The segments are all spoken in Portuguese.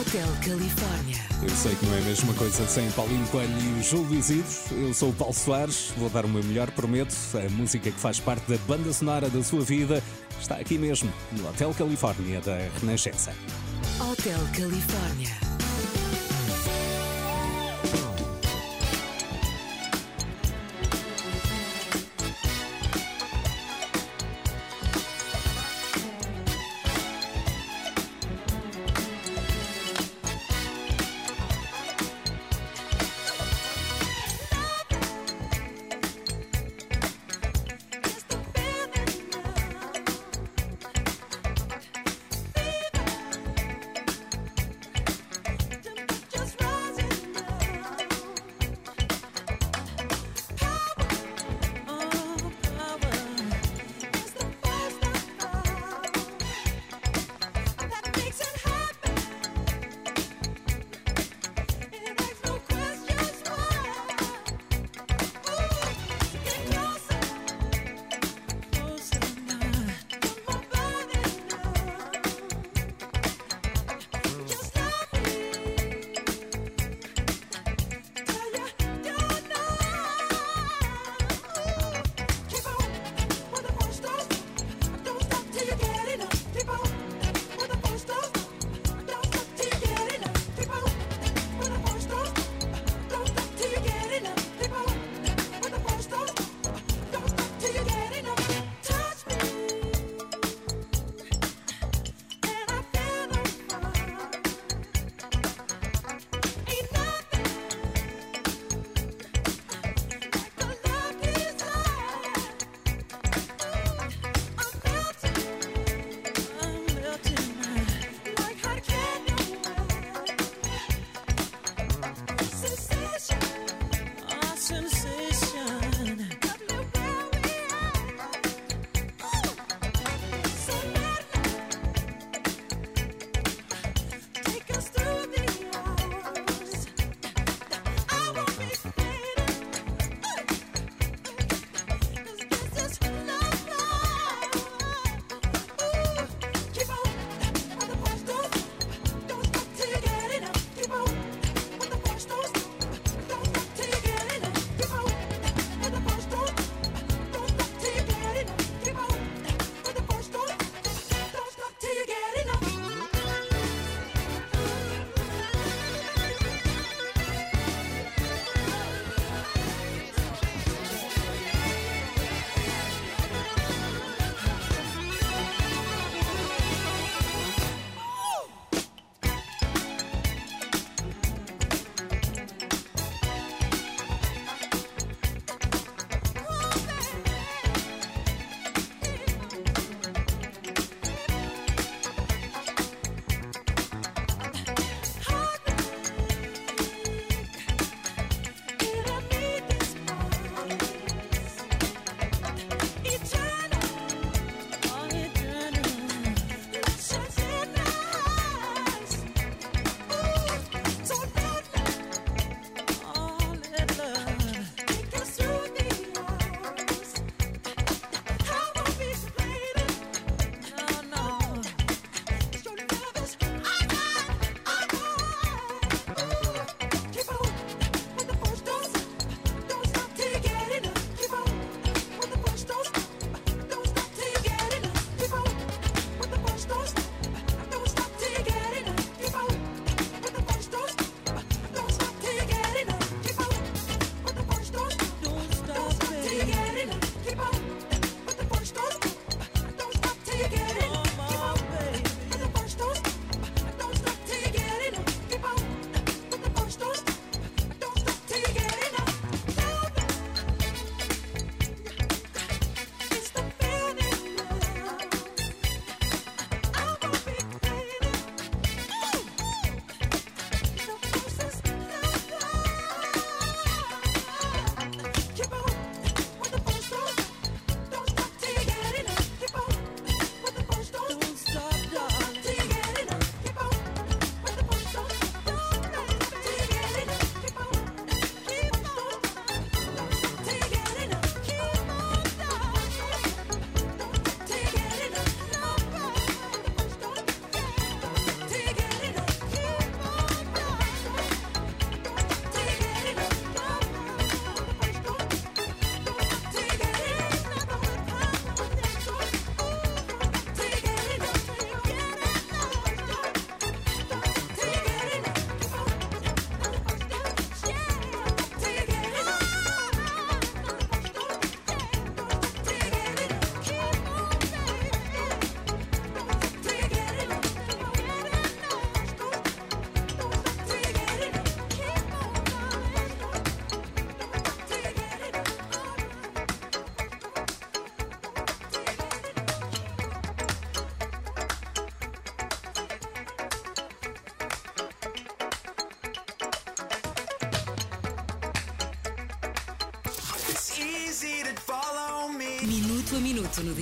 Hotel Califórnia. Eu sei que não é a mesma coisa sem Paulinho Coelho e o Júlio Isidro. Eu sou o Paulo Soares, vou dar o meu melhor, prometo. A música que faz parte da banda sonora da sua vida está aqui mesmo, no Hotel Califórnia da Renascença. Hotel Califórnia.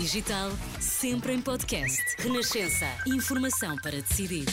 digital, sempre em podcast. Renascença. Informação para decidir.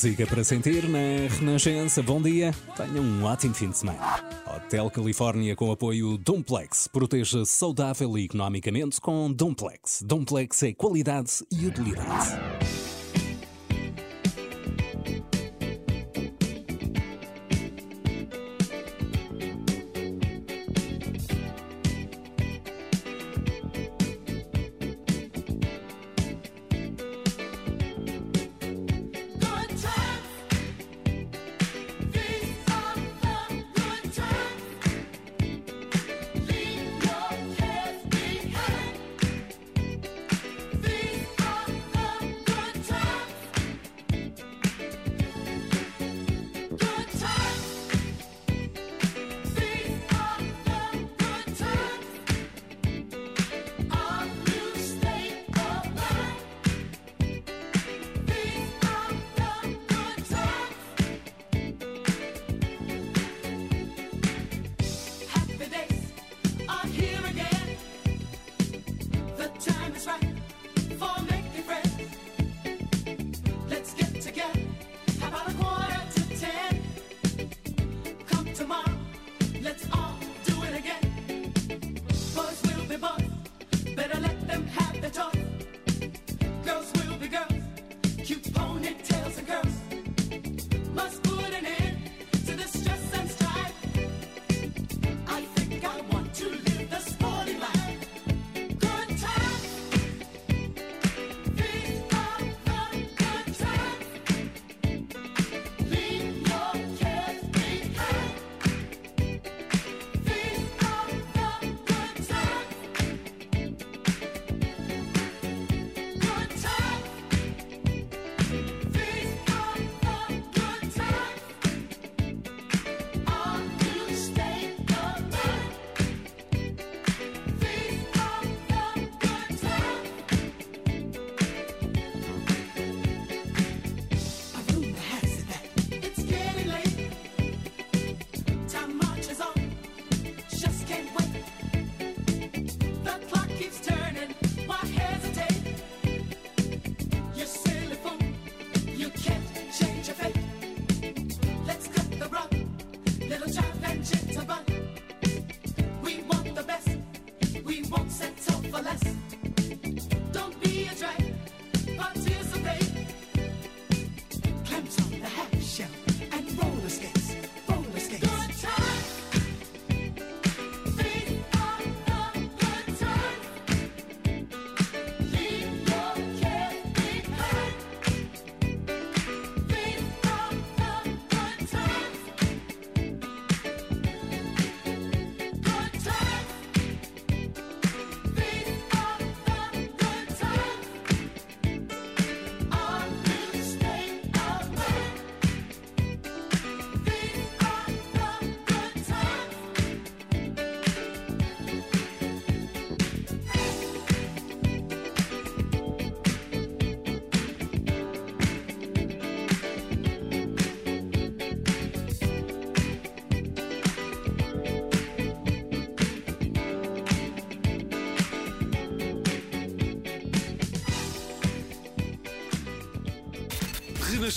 música para sentir na Renascença. Bom dia, Tenha um ótimo fim de semana. Hotel Califórnia com apoio Domplex. Proteja saudável e economicamente com Domplex. Domplex é qualidade e utilidade.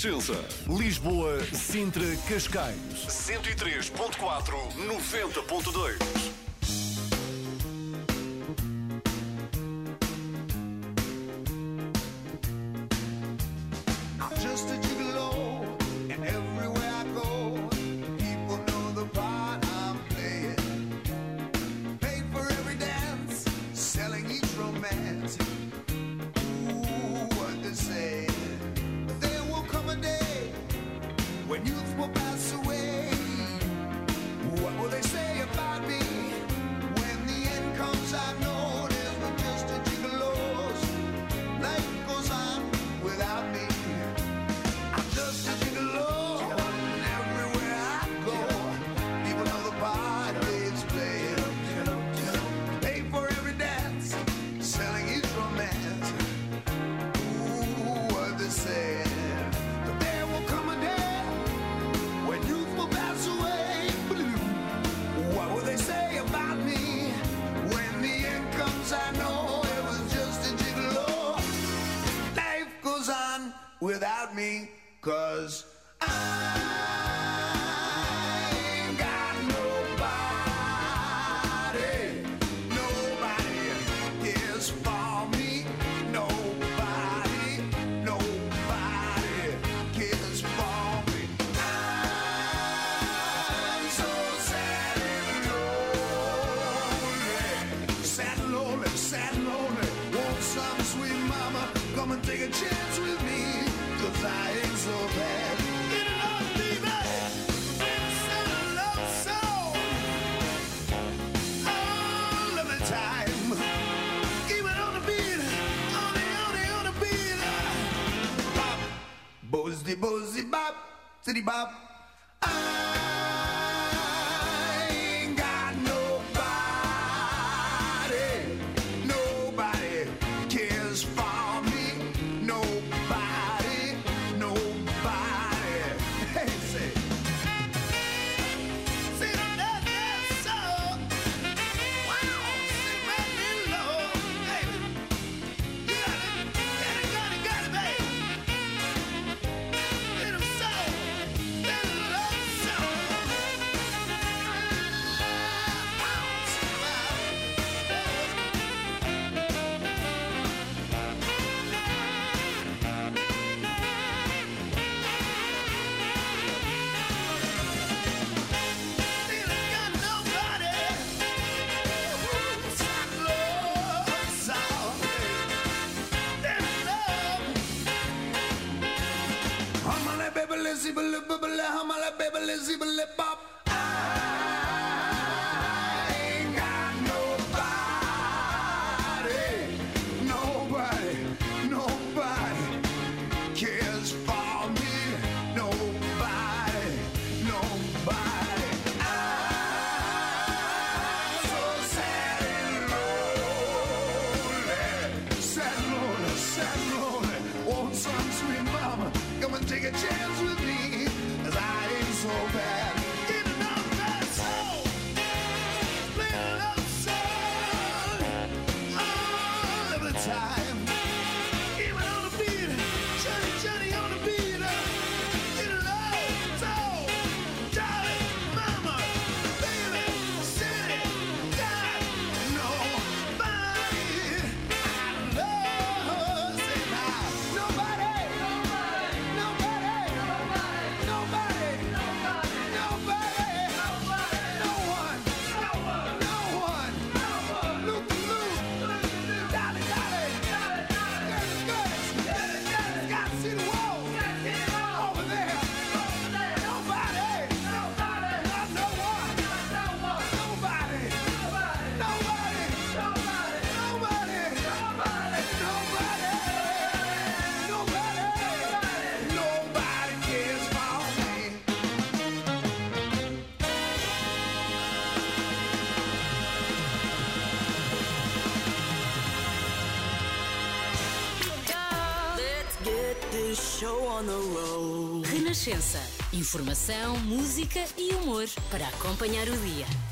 Renascença. Lisboa, Sintra, Cascais. 103.4, 90.2. Renascença. Informação, música e humor para acompanhar o dia.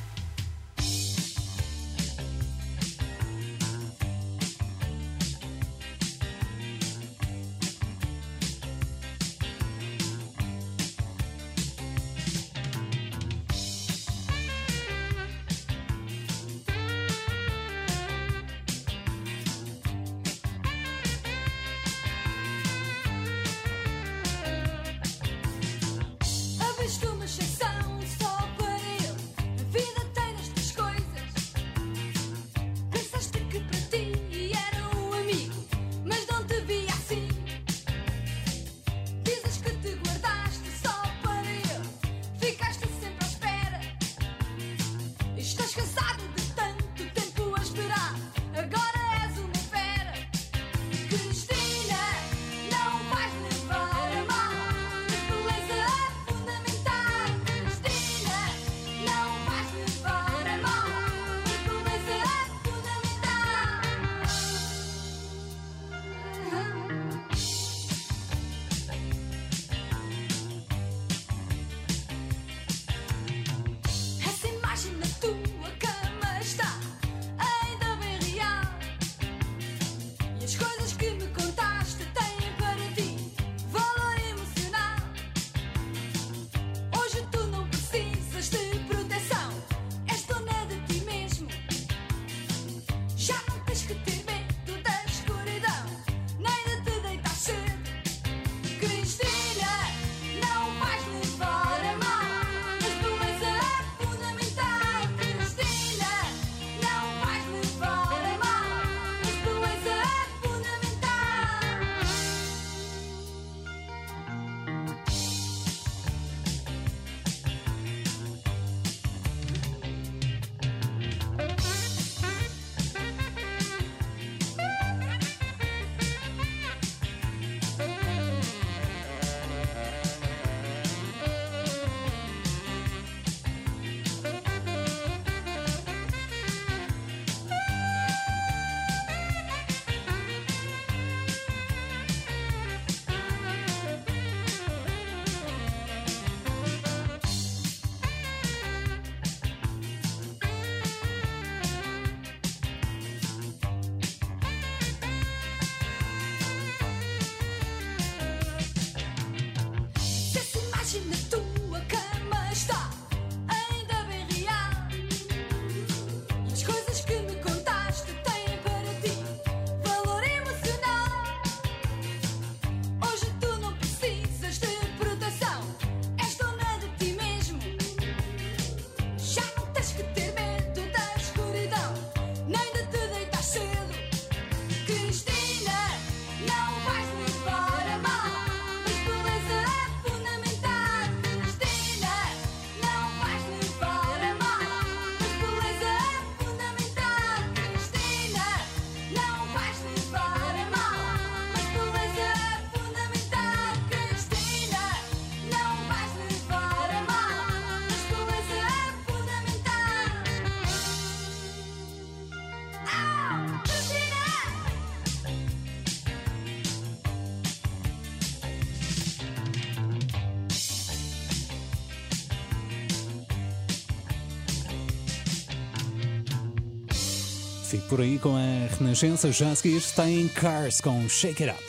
Fique por aí com a Renascença. Já a seguir está em Cars com Shake It Up.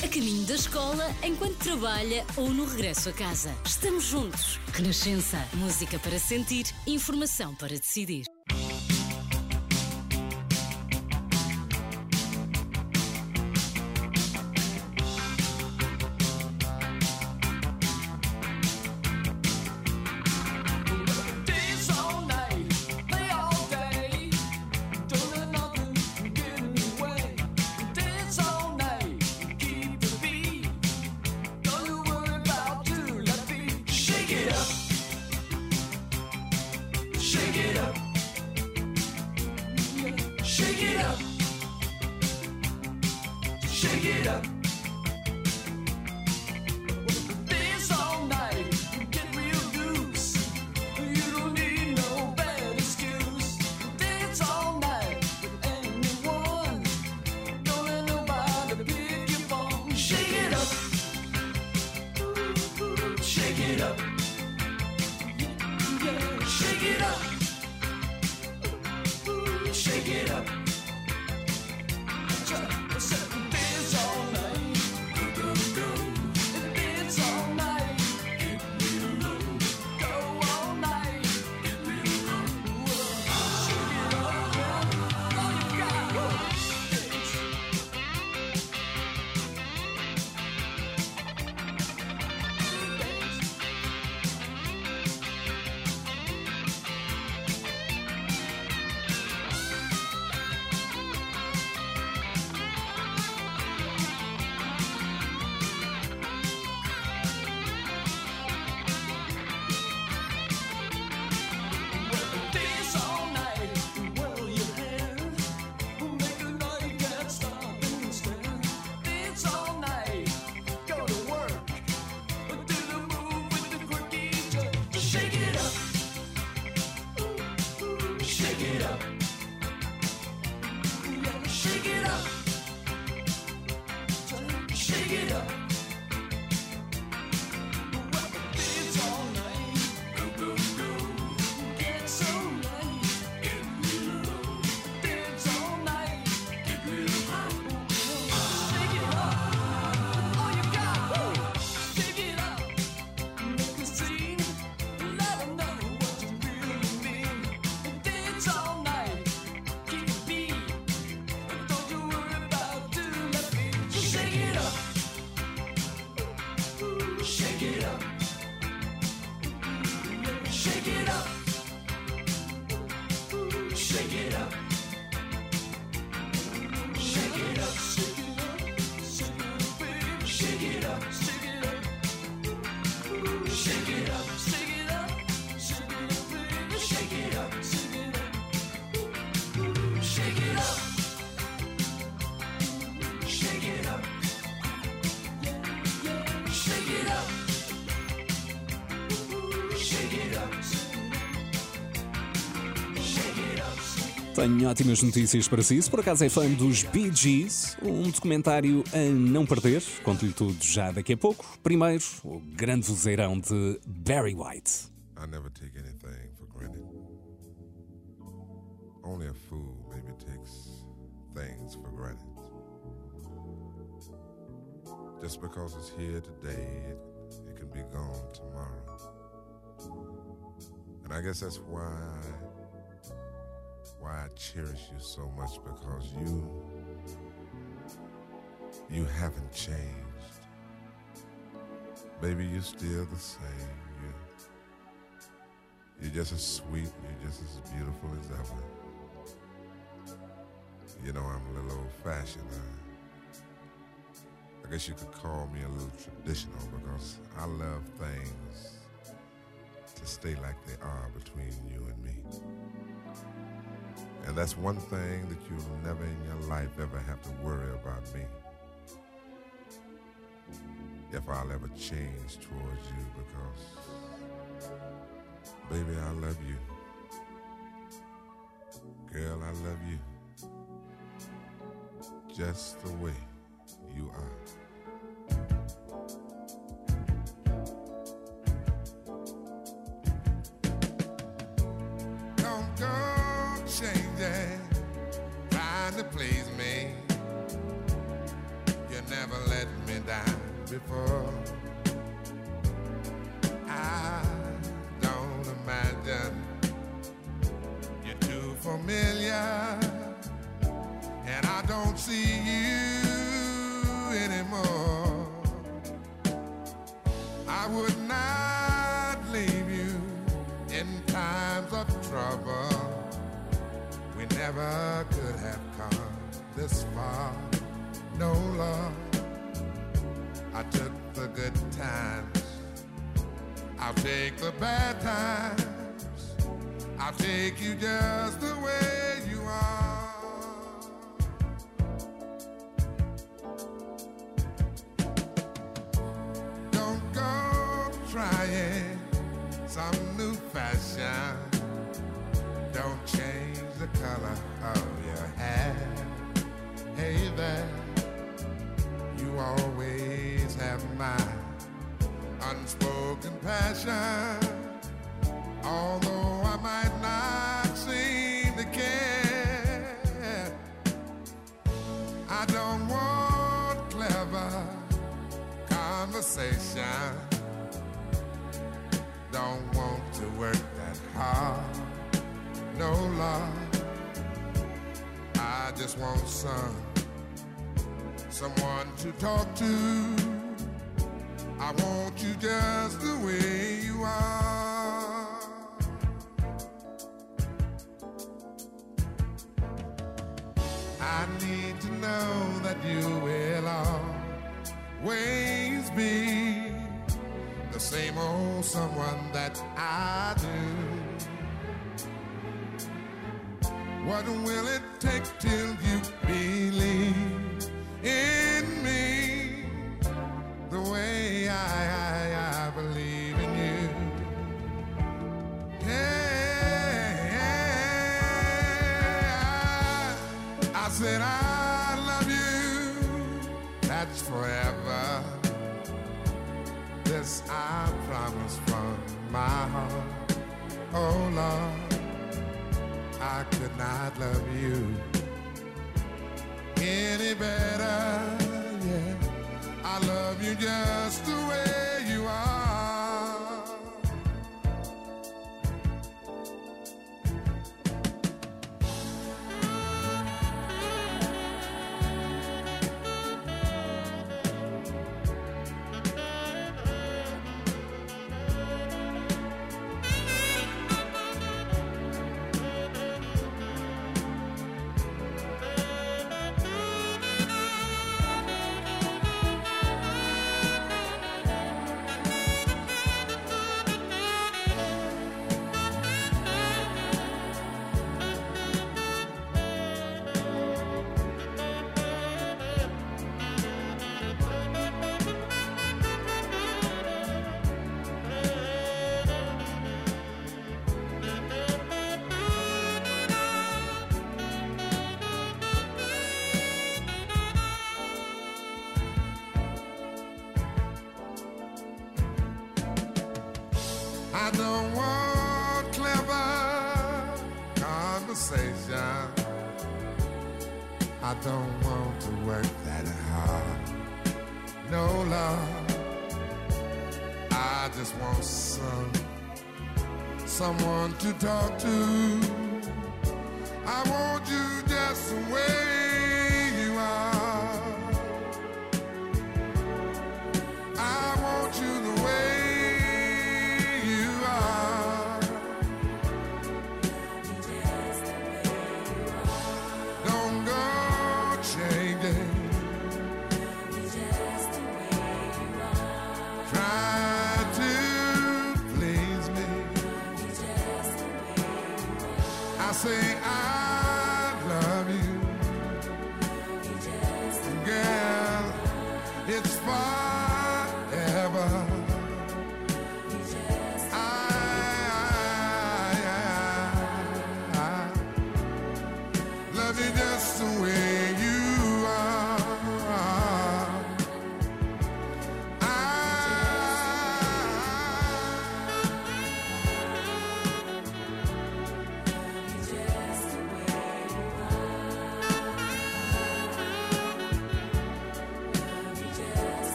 A caminho da escola, enquanto trabalha ou no regresso a casa. Estamos juntos. Renascença. Música para sentir, informação para decidir. Shake it up. Shake it up. Shake it up. Tenho ótimas notícias para si. Se por acaso é fã dos Bee Gees, um documentário a não perder. Conto-lhe tudo já daqui a pouco. Primeiro, o grande vozeirão de Barry White. I never take anything for granted. Only a fool maybe takes things for granted. Just because it's here today, it, it can be gone tomorrow. And I guess that's why why I cherish you so much because you you haven't changed. Baby, you're still the same. You you're just as sweet, you're just as beautiful as ever. You know, I'm a little old fashioned. I, uh, I guess you could call me a little traditional because I love things to stay like they are between you and me. And that's one thing that you'll never in your life ever have to worry about me. If I'll ever change towards you because Baby, I love you. Girl, I love you. Just the way you are. Talk to.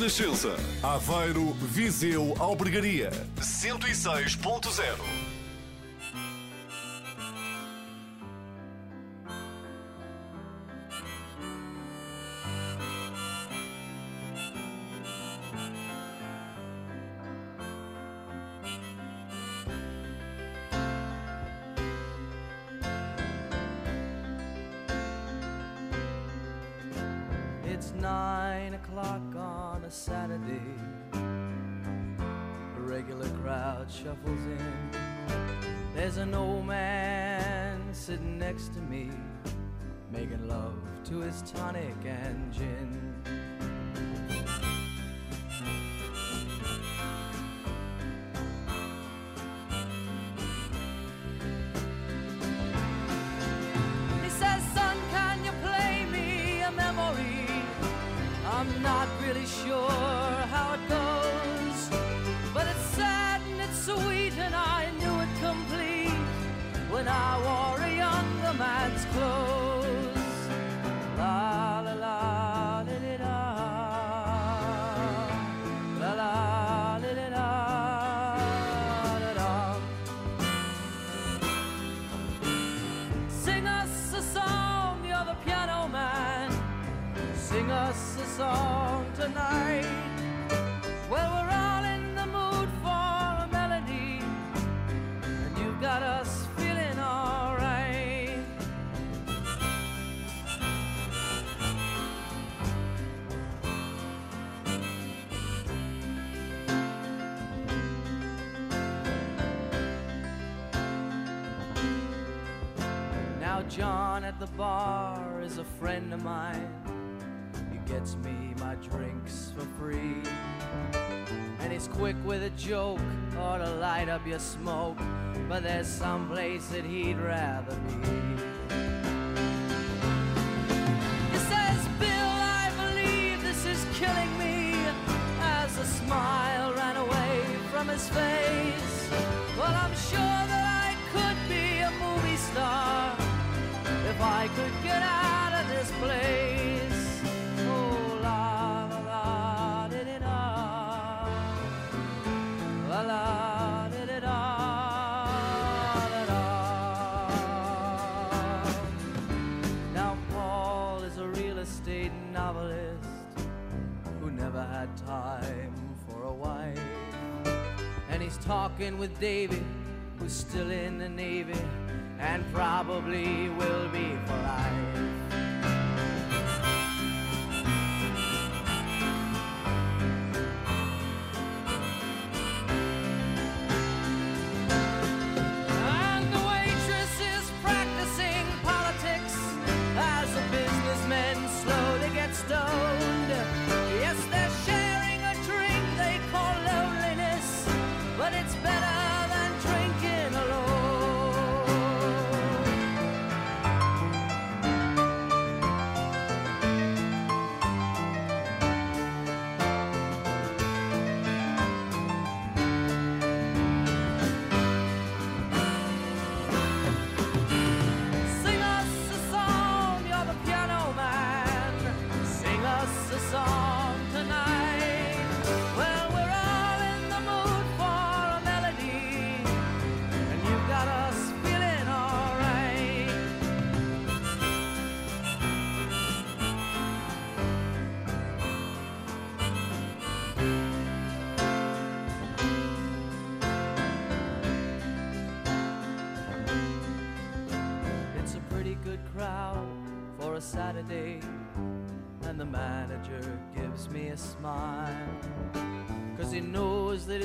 Renascença. Aveiro, Viseu, Albergaria. 106.0. David,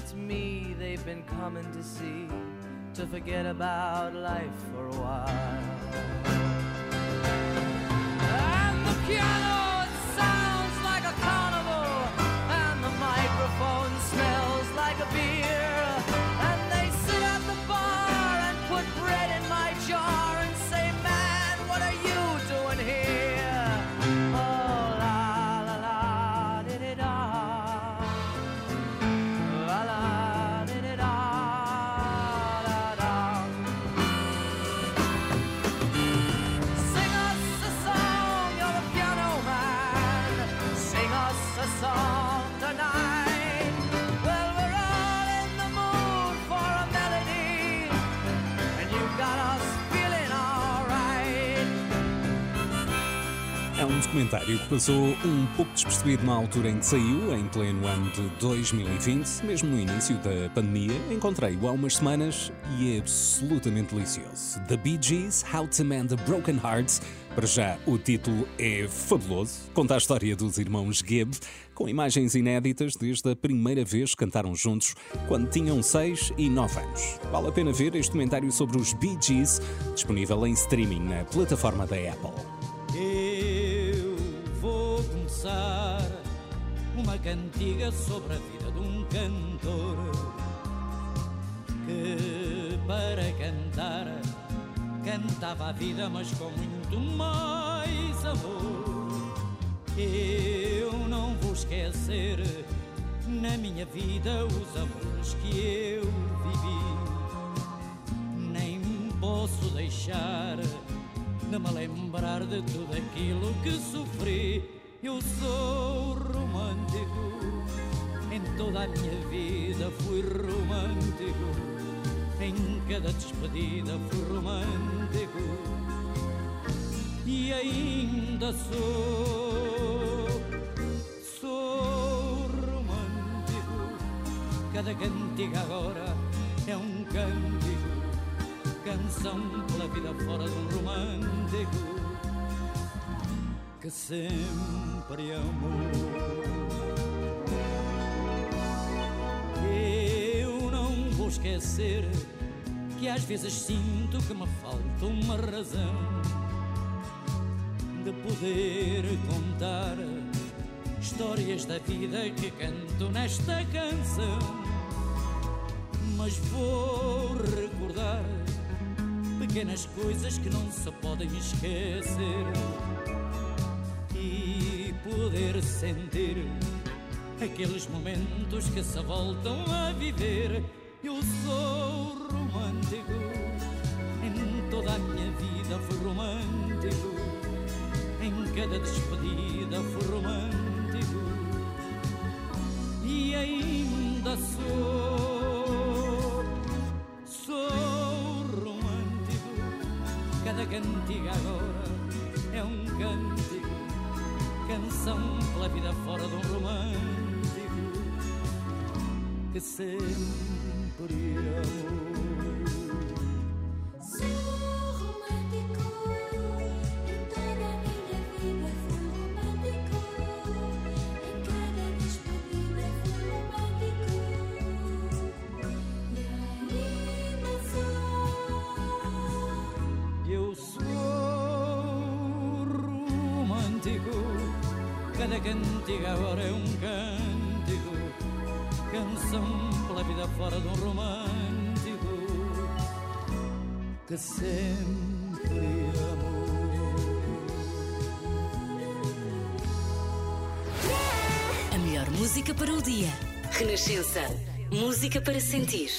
it's me they've been coming to see to forget about life for a while. And the piano, documentário que passou um pouco despercebido na altura em que saiu, em pleno ano de 2020, mesmo no início da pandemia. Encontrei-o há umas semanas e é absolutamente delicioso. The Bee Gees, How to Mend a Broken Heart. Para já, o título é fabuloso. Conta a história dos irmãos Gibb, com imagens inéditas desde a primeira vez que cantaram juntos, quando tinham 6 e 9 anos. Vale a pena ver este documentário sobre os Bee Gees, disponível em streaming na plataforma da Apple. Começar uma cantiga sobre a vida de um cantor que para cantar cantava a vida, mas com muito mais amor. Eu não vou esquecer na minha vida os amores que eu vivi, nem posso deixar de me lembrar de tudo aquilo que sofri. Eu sou romântico, em toda a minha vida fui romântico. Em cada despedida fui romântico e ainda sou, sou romântico. Cada cantiga agora é um cântico canção pela vida fora de um romântico que sempre amou. Eu não vou esquecer que às vezes sinto que me falta uma razão de poder contar histórias da vida que canto nesta canção. Mas vou recordar pequenas coisas que não se podem esquecer poder sentir aqueles momentos que se voltam a viver. Eu sou romântico, em toda a minha vida fui romântico, em cada despedida fui romântico e ainda sou, sou romântico. Cada cantiga agora é um cântico, canção pela vida fora de um romântico que sempre amou. Cantiga agora é um cântico, canção pela vida fora de um romântico que sempre amou. A melhor música para o dia. Renascença. Música para sentir.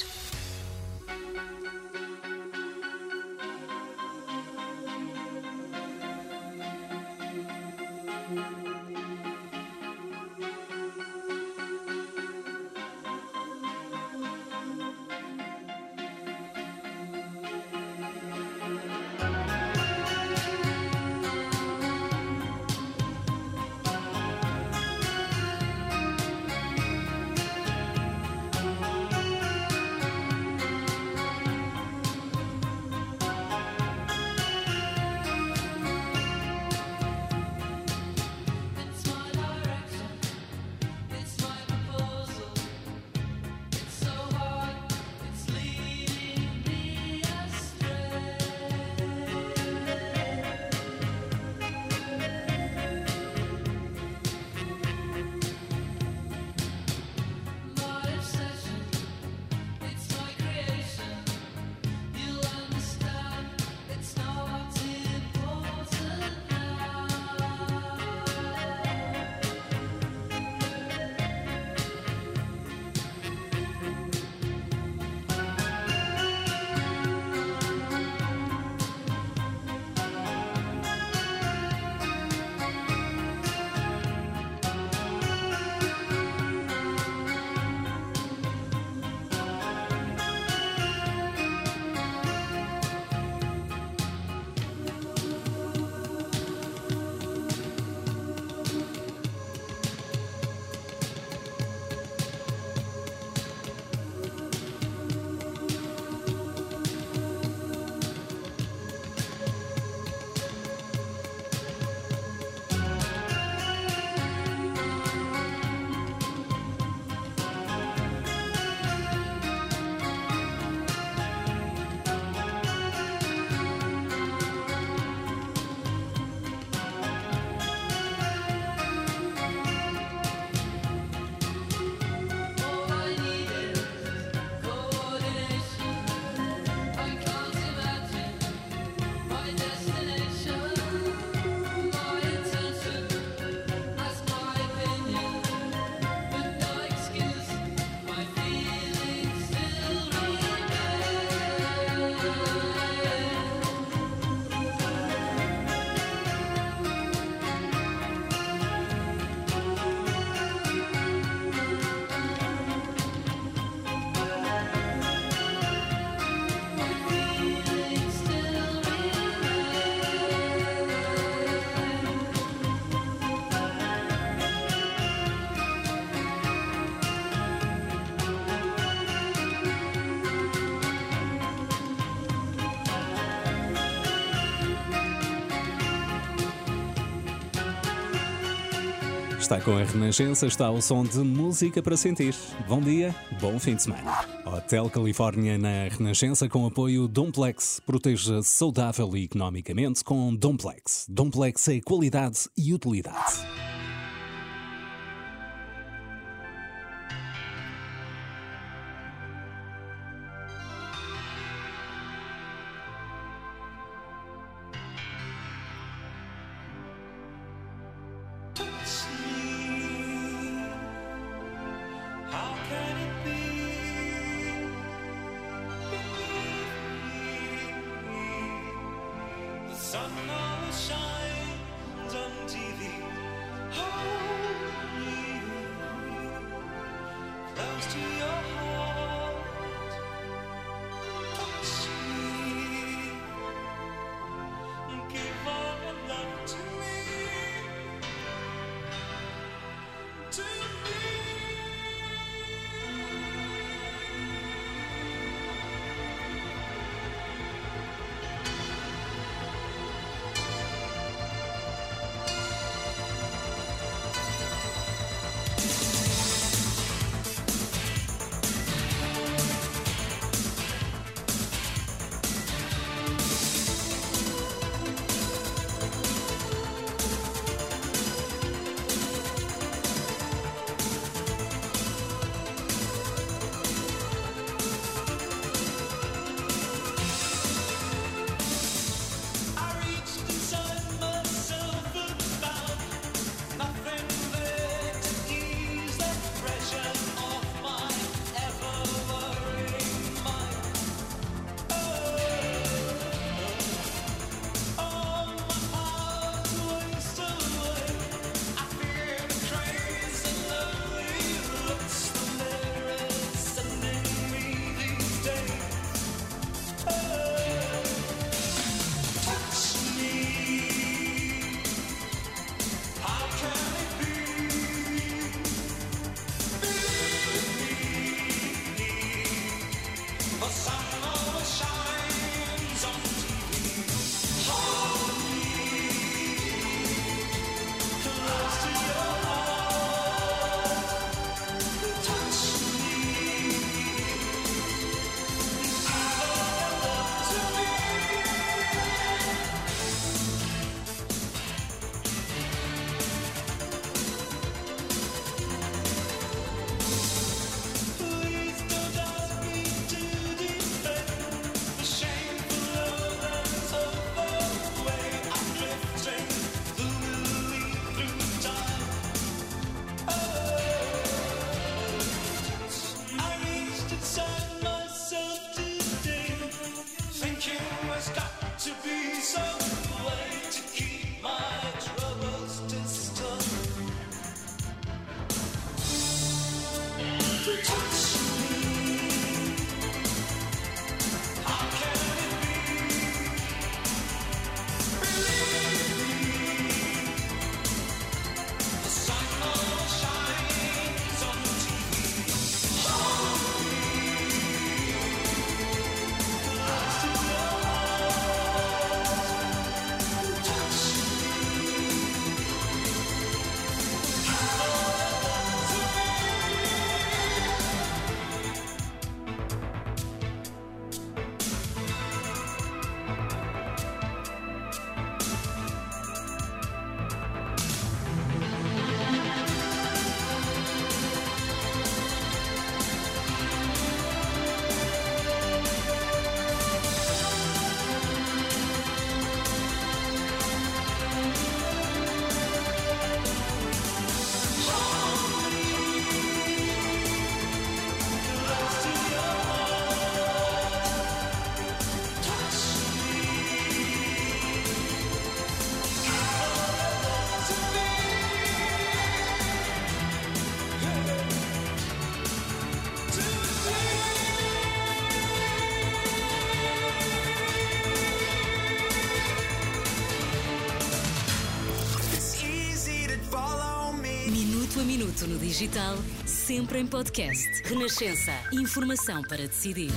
Está com a Renascença, está o som de música para sentir. Bom dia, bom fim de semana. Hotel Califórnia na Renascença com apoio Domplex. Proteja saudável e economicamente com Domplex. Domplex é qualidade e utilidade. no digital, sempre em podcast. Renascença. Informação para decidir.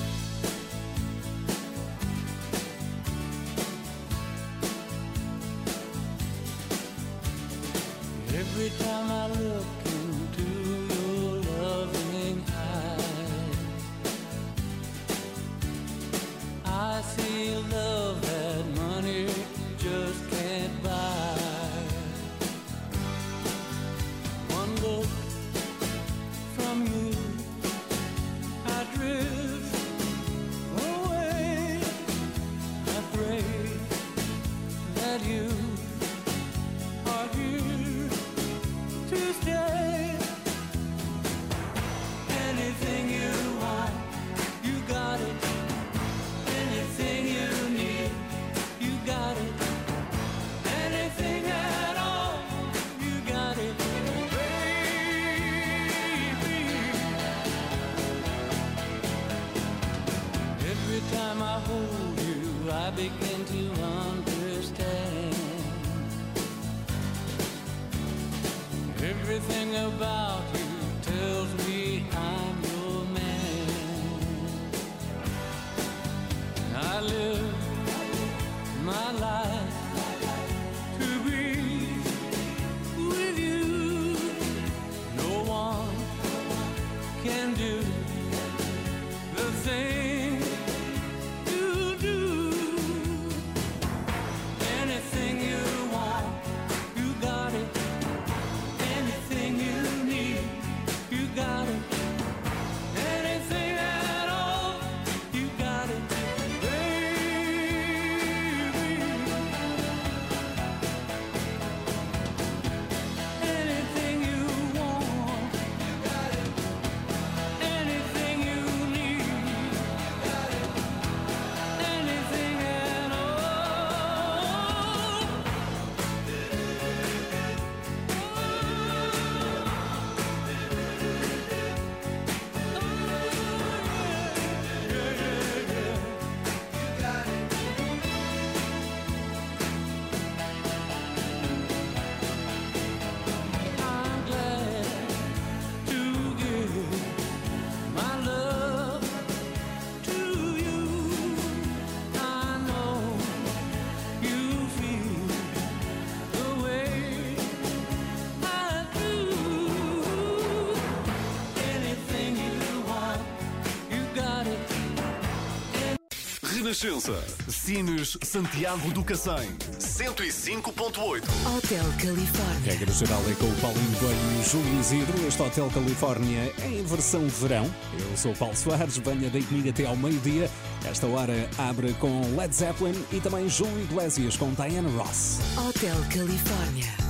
Renascença. Sines Santiago do Cacém. 105.8. Hotel Califórnia. Regra geral é com o Paulinho Goi e o Júlio Isidro. Este Hotel Califórnia é em versão verão. Eu sou o Paulo Soares, venha daí comigo até ao meio-dia. Esta hora abre com Led Zeppelin e também Júlio Iglesias com Diana Ross. Hotel Califórnia.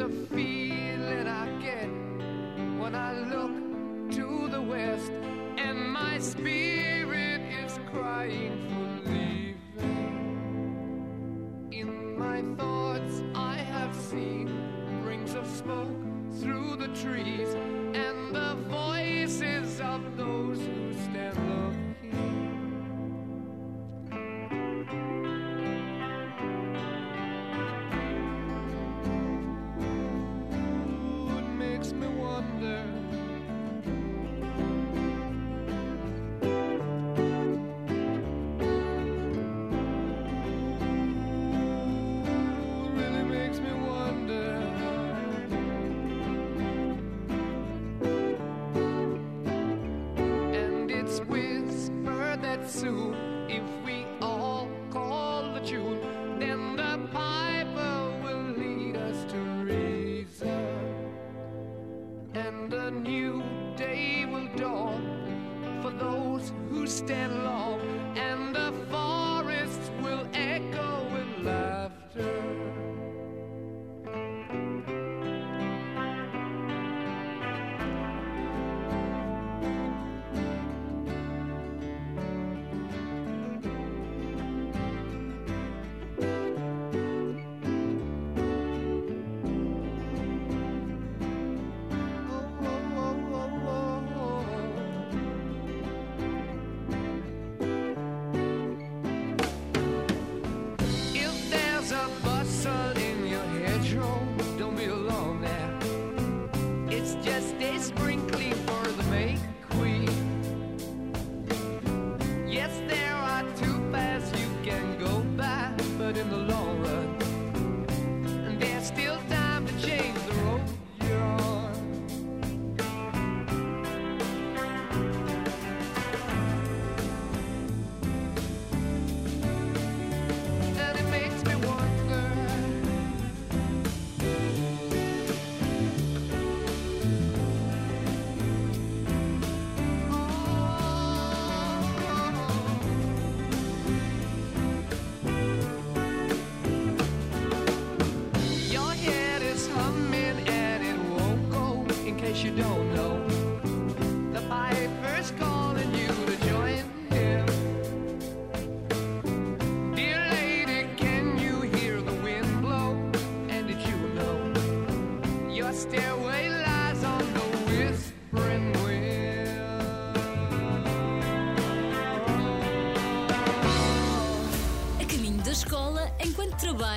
of fear.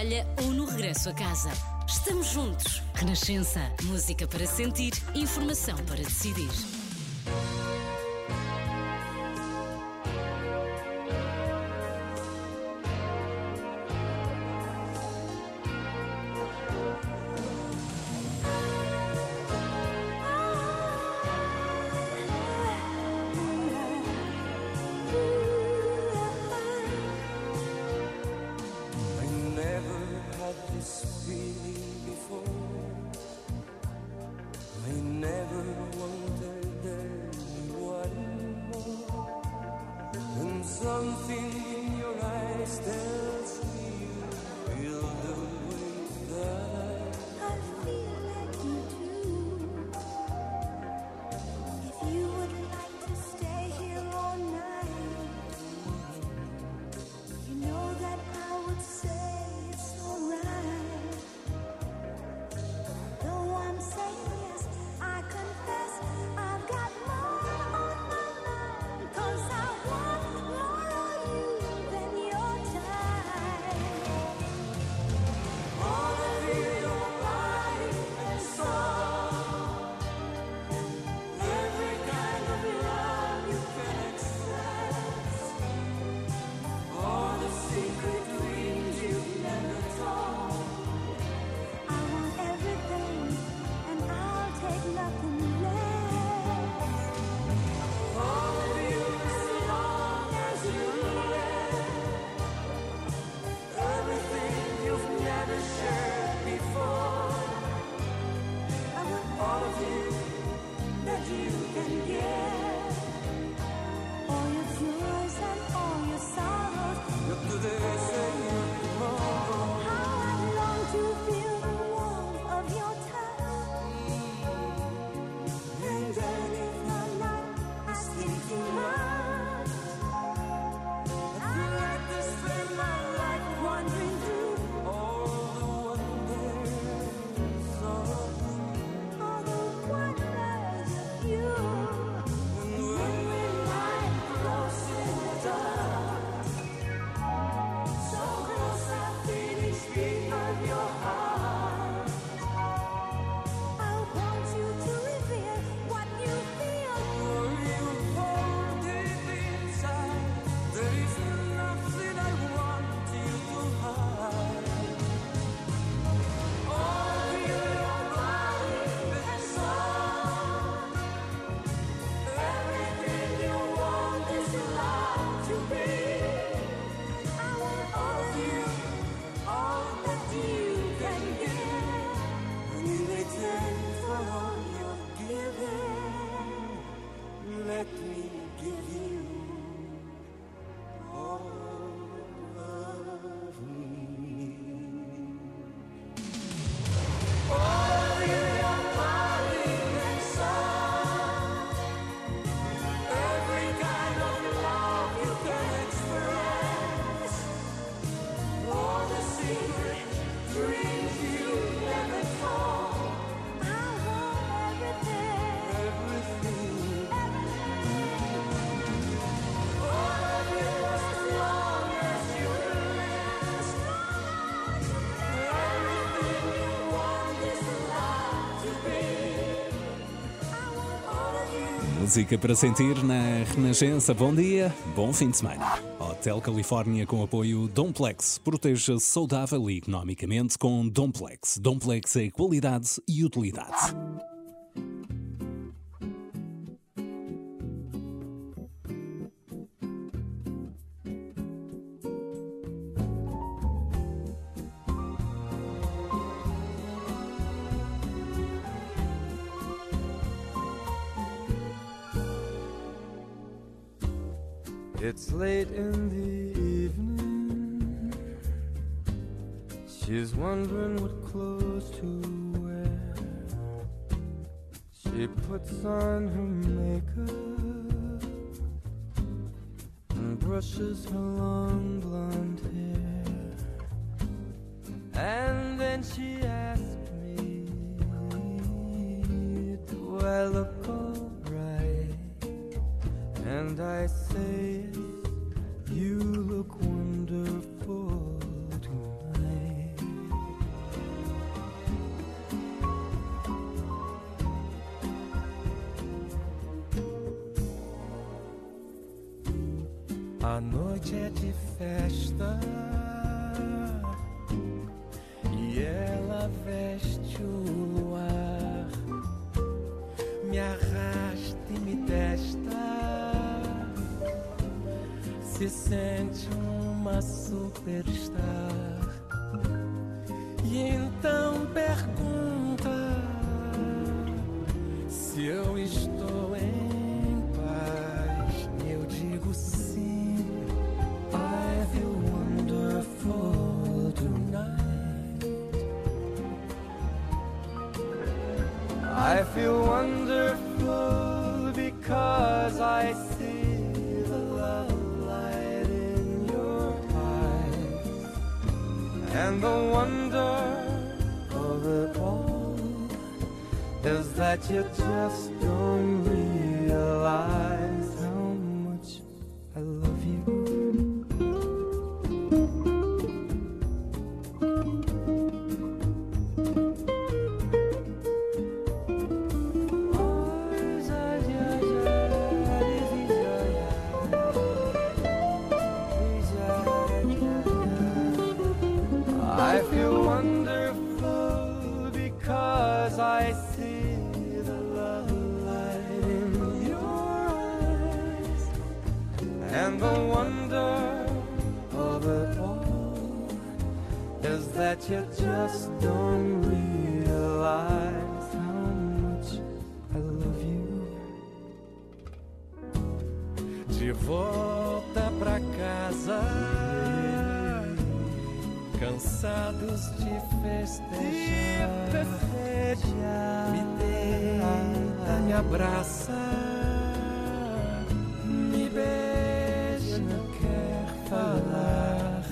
trabalha ou no regresso a casa. Estamos juntos. Renascença. Música para sentir, informação para decidir. Música para sentir na Renascença. Bom dia, bom fim de semana. Hotel Califórnia com apoio Domplex. Proteja saudável e economicamente com Domplex. Domplex é qualidade e utilidade. Wonder of it all is that you just don't realize how much I love you. De volta pra casa, cansados de festejar, me deita, me abraça, me beija, quer falar.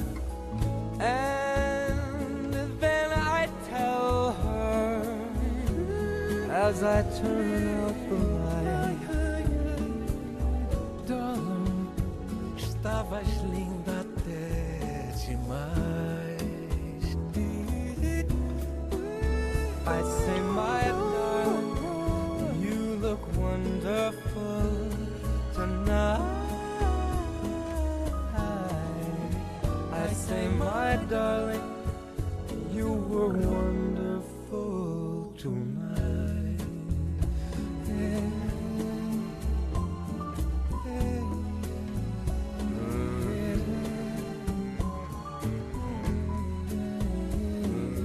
And then I tell her as I turn out darling, you were wonderful tonight.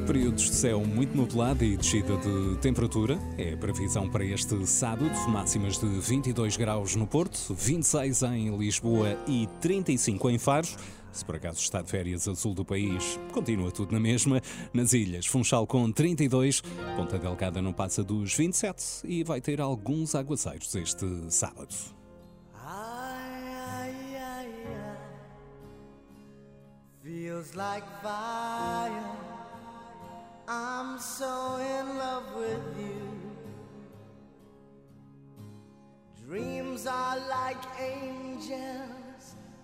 Períodos de céu muito nublado e descida de temperatura. É a previsão para este sábado. Máximas de 22 graus no Porto, 26 em Lisboa e 35 em Faro. Se por acaso está de férias a sul do país, continua tudo na mesma. Nas ilhas, Funchal com 32, Ponta Delgada não passa dos 27 e vai ter alguns aguaceiros este sábado. Feels like fire. I'm so in love with you. Dreams are like angels,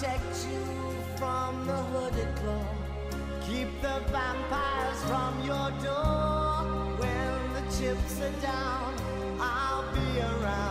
protect you from the hooded claw. Keep the vampires from your door. When the chips are down, I'll be around.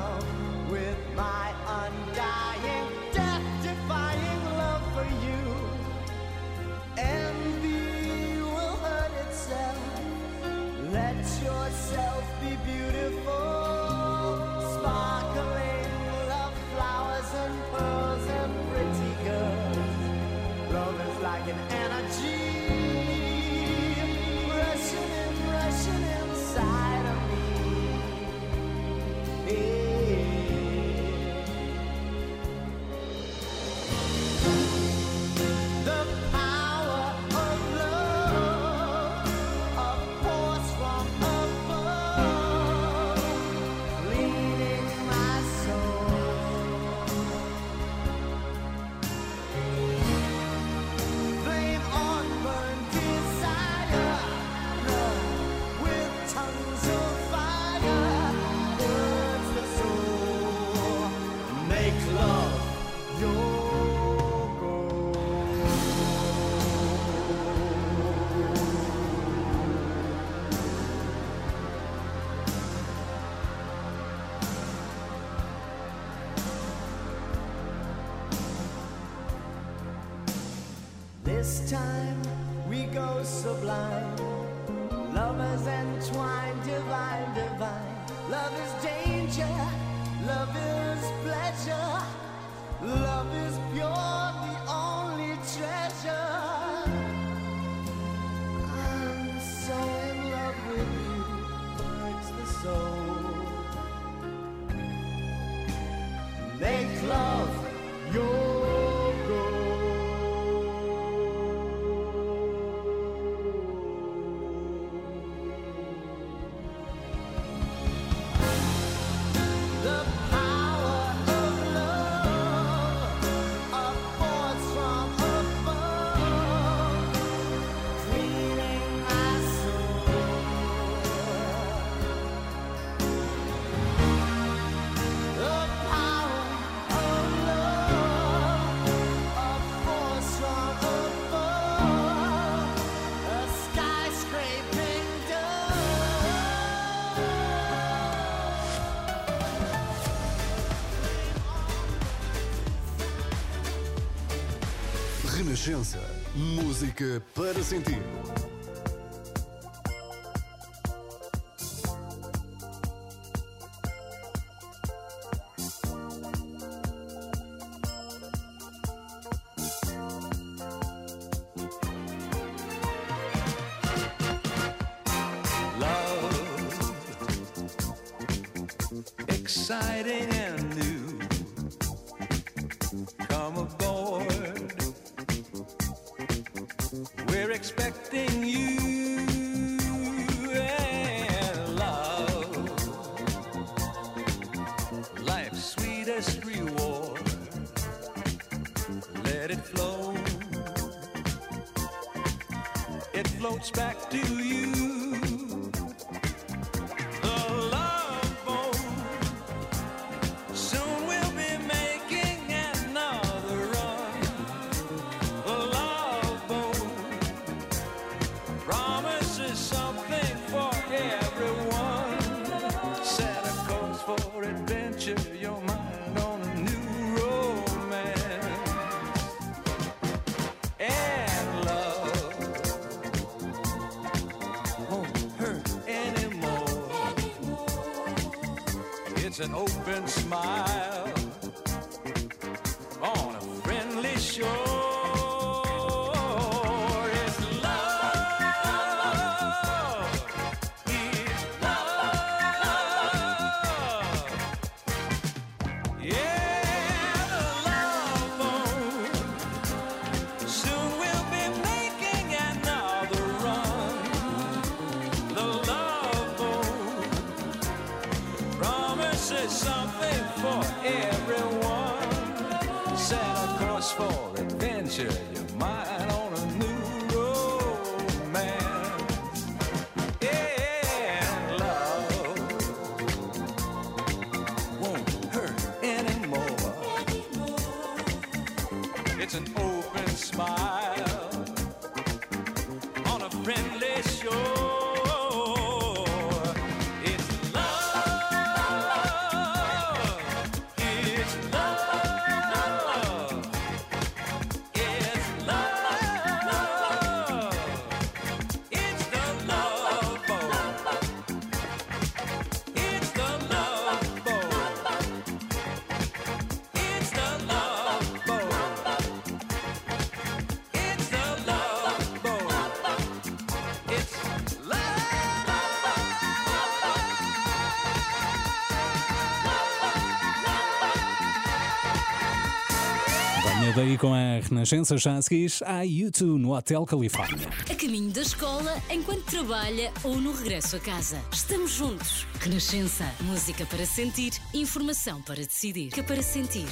Renascença. Música para sentir. Love, exciting. back to com a Renascença, já a a YouTube no Hotel Califórnia. A caminho da escola, enquanto trabalha ou no regresso a casa. Estamos juntos. Renascença. Música para sentir, informação para decidir. Que é para sentir.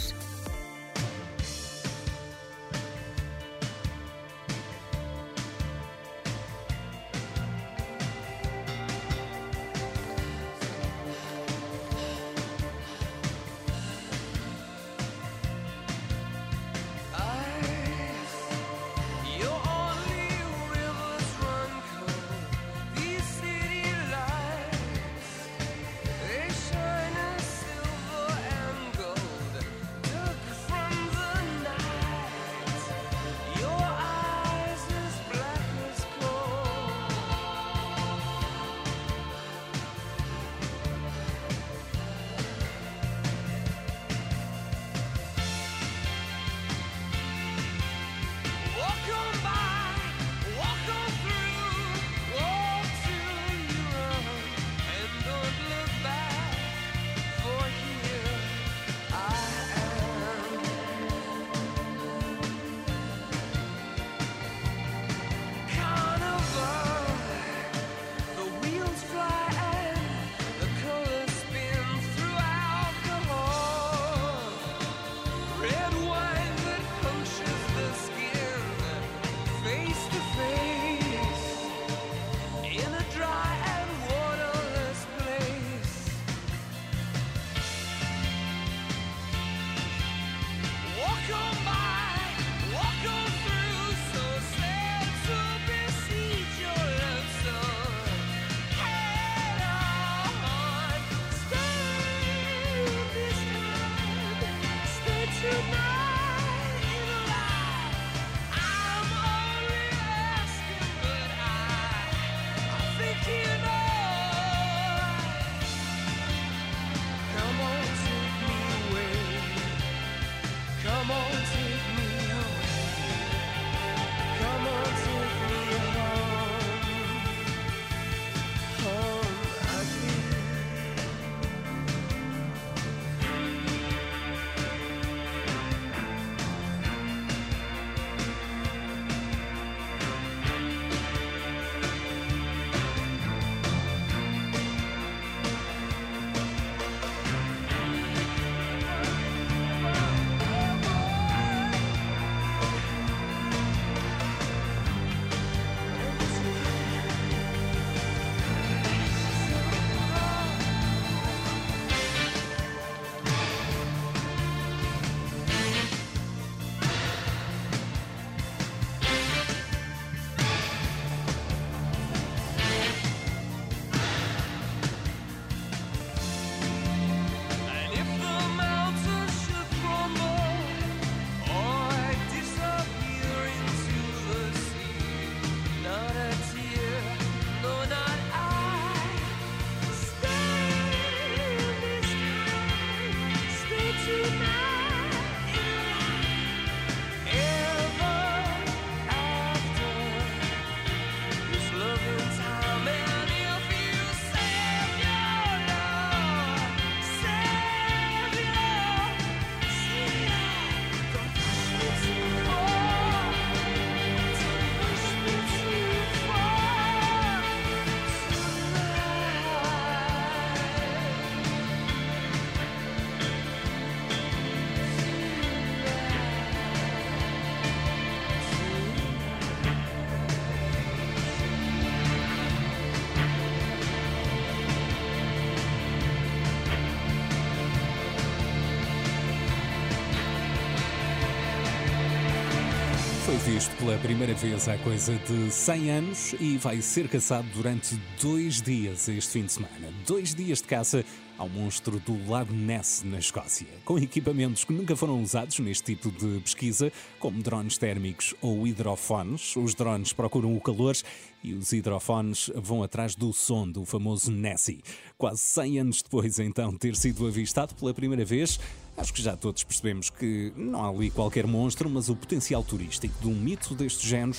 Visto pela primeira vez há coisa de 100 anos e vai ser caçado durante dois dias este fim de semana. Dois dias de caça ao monstro do Lago Ness, na Escócia, com equipamentos que nunca foram usados neste tipo de pesquisa, como drones térmicos ou hidrofones. Os drones procuram o calor e os hidrofones vão atrás do som do famoso Nessie. Quase 100 anos depois, então, ter sido avistado pela primeira vez, acho que já todos percebemos que não há ali qualquer monstro, mas o potencial turístico de um mito deste género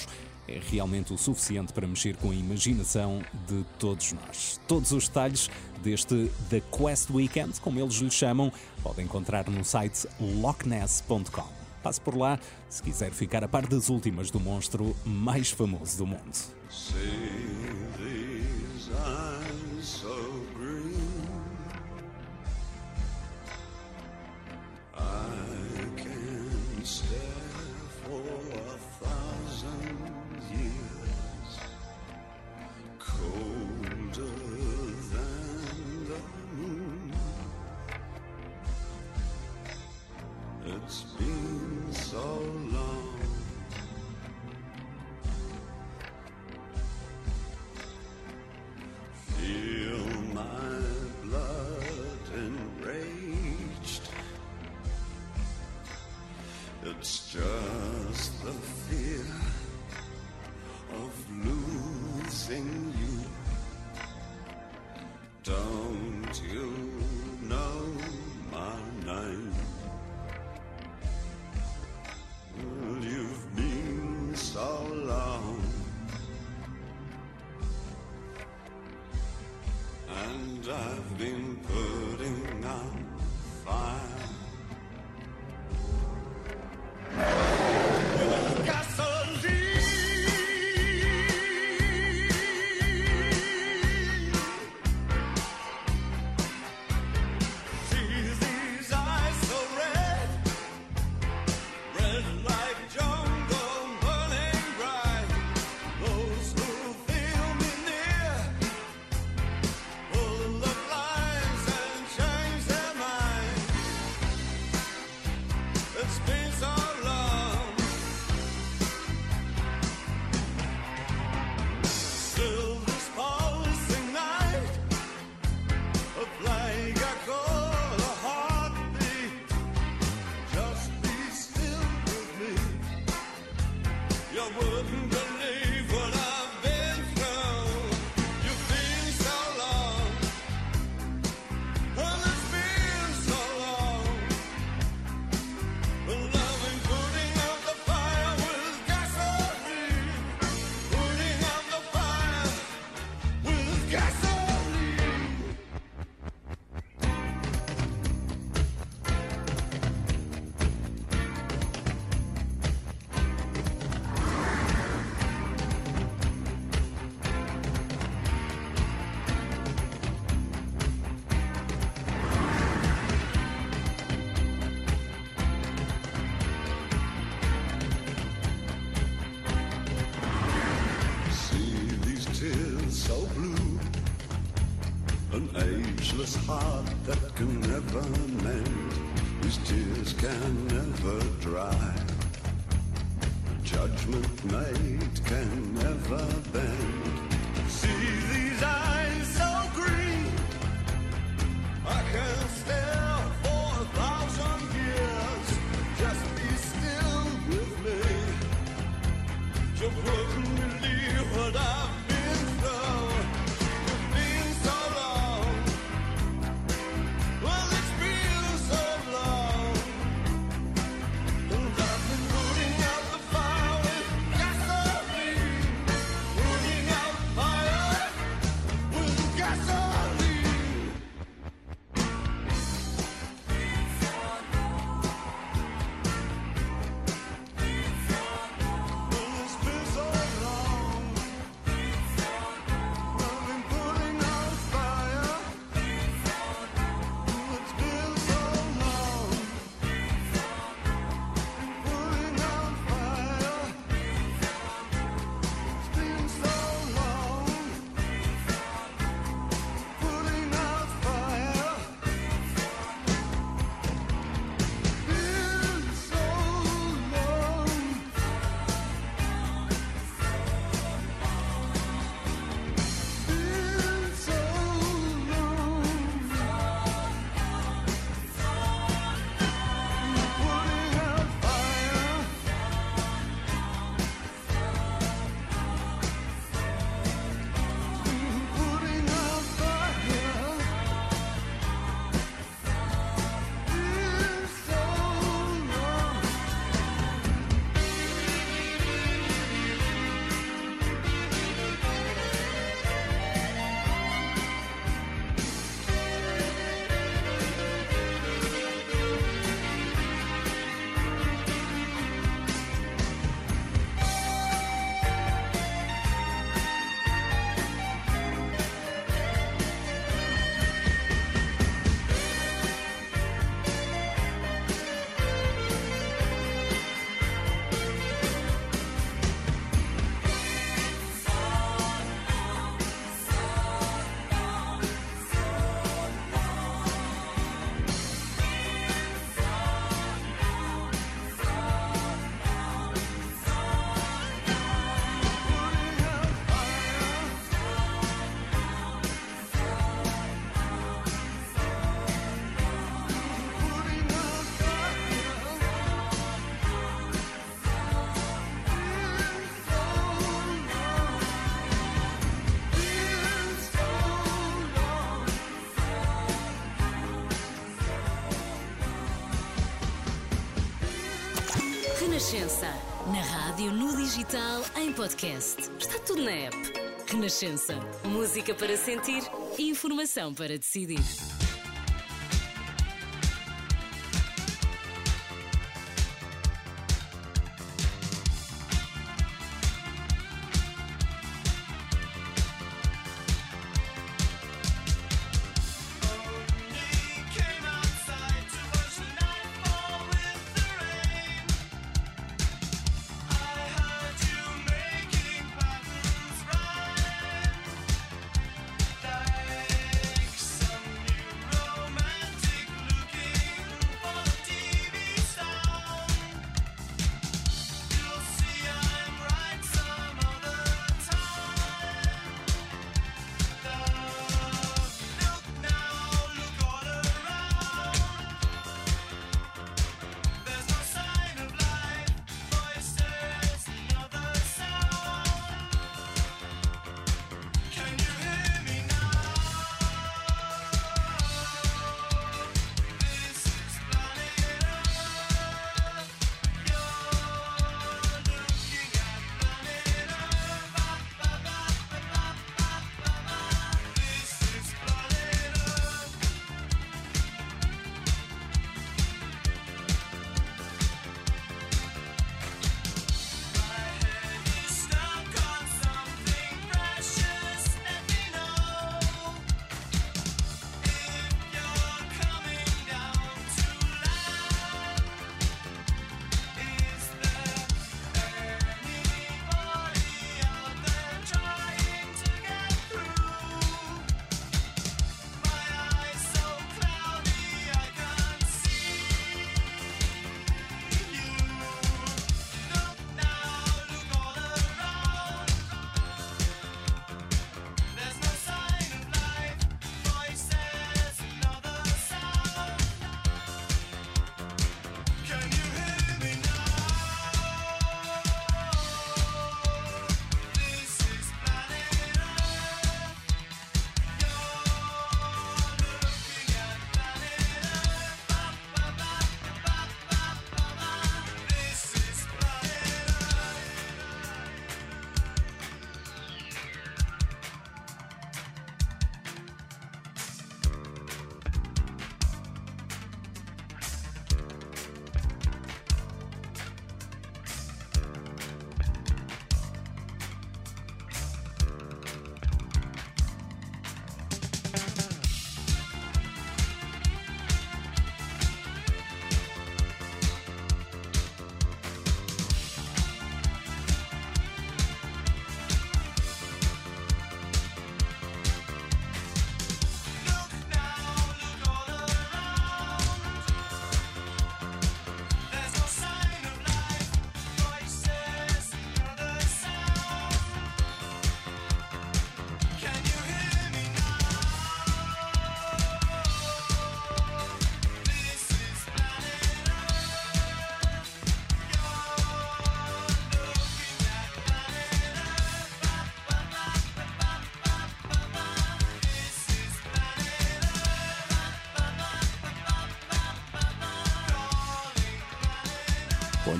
é realmente o suficiente para mexer com a imaginação de todos nós. Todos os detalhes deste The Quest Weekend, como eles lhe chamam, podem encontrar no site lochness.com. Passe por lá se quiser ficar a par das últimas do monstro mais famoso do mundo. Renascença. Na rádio, no digital, em podcast. Está tudo na app. Renascença. Música para sentir, informação para decidir.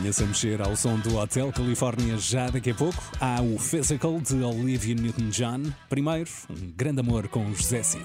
manhãs a mexer ao som do Hotel Califórnia já daqui a pouco. Há o Physical de Olivia Newton-John. Primeiro, um grande amor com José Cid.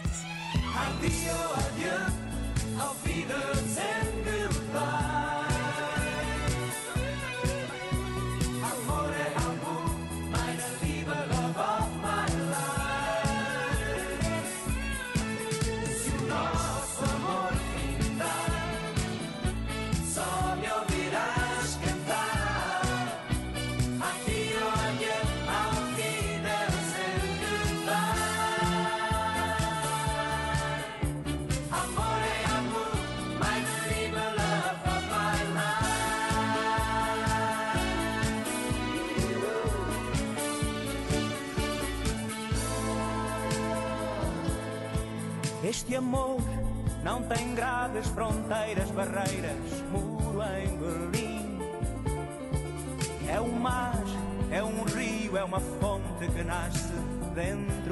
then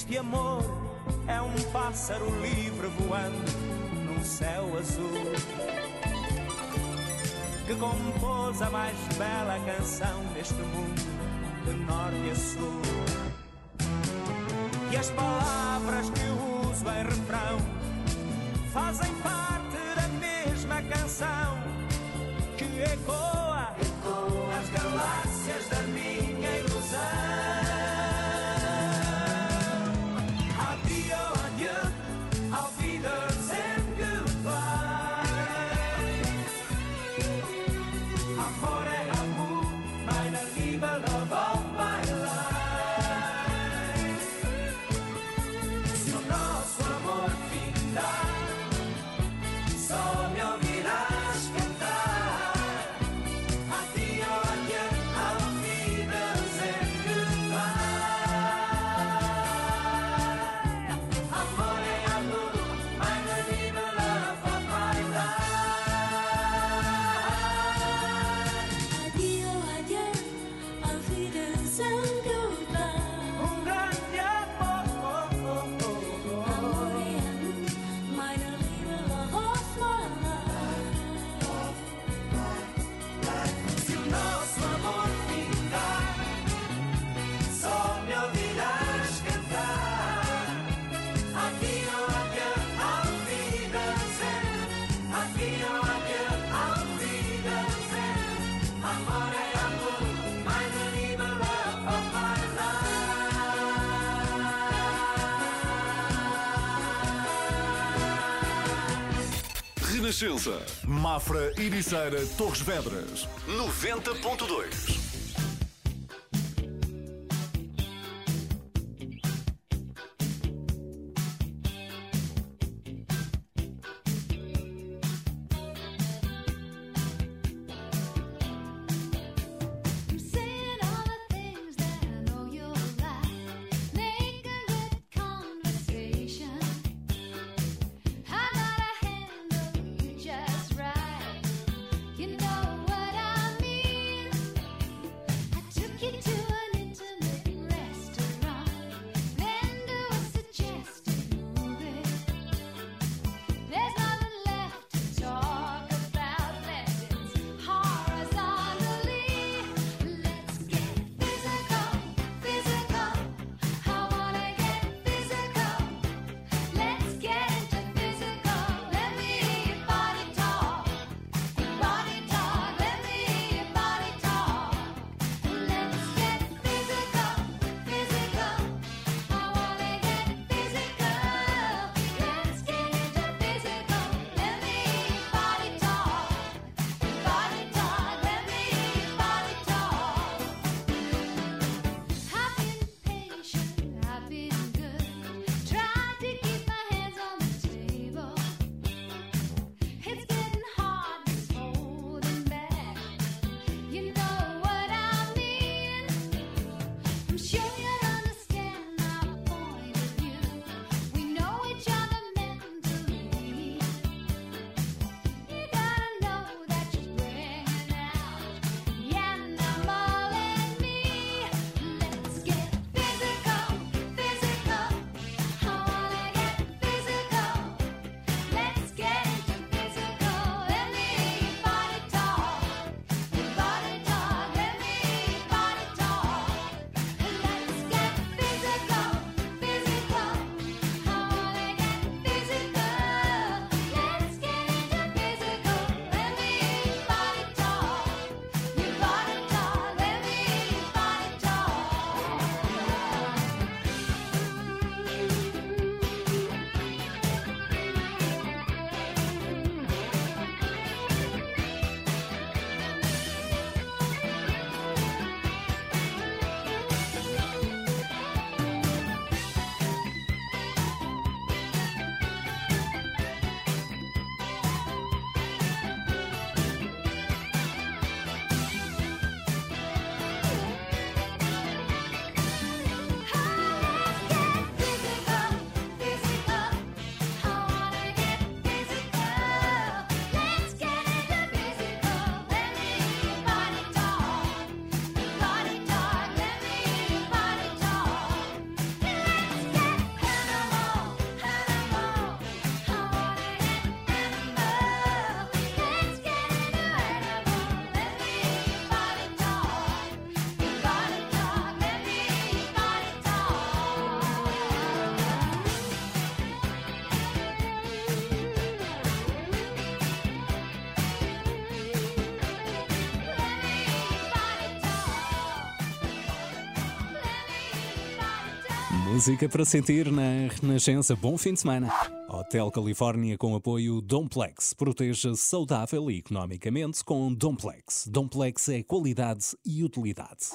Este amor é um pássaro livre voando num céu azul que compôs a mais bela canção deste mundo de norte a sul. E as palavras que uso em refrão fazem parte Renascença. Mafra, Ericeira, Torres Vedras. 90.2. música para sentir na Renascença. Bom fim de semana. Hotel Califórnia com apoio Domplex. Proteja saudável e economicamente com Domplex. Domplex é qualidade e utilidade.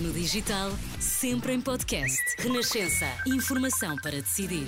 No digital, sempre em podcast. Renascença. Informação para decidir.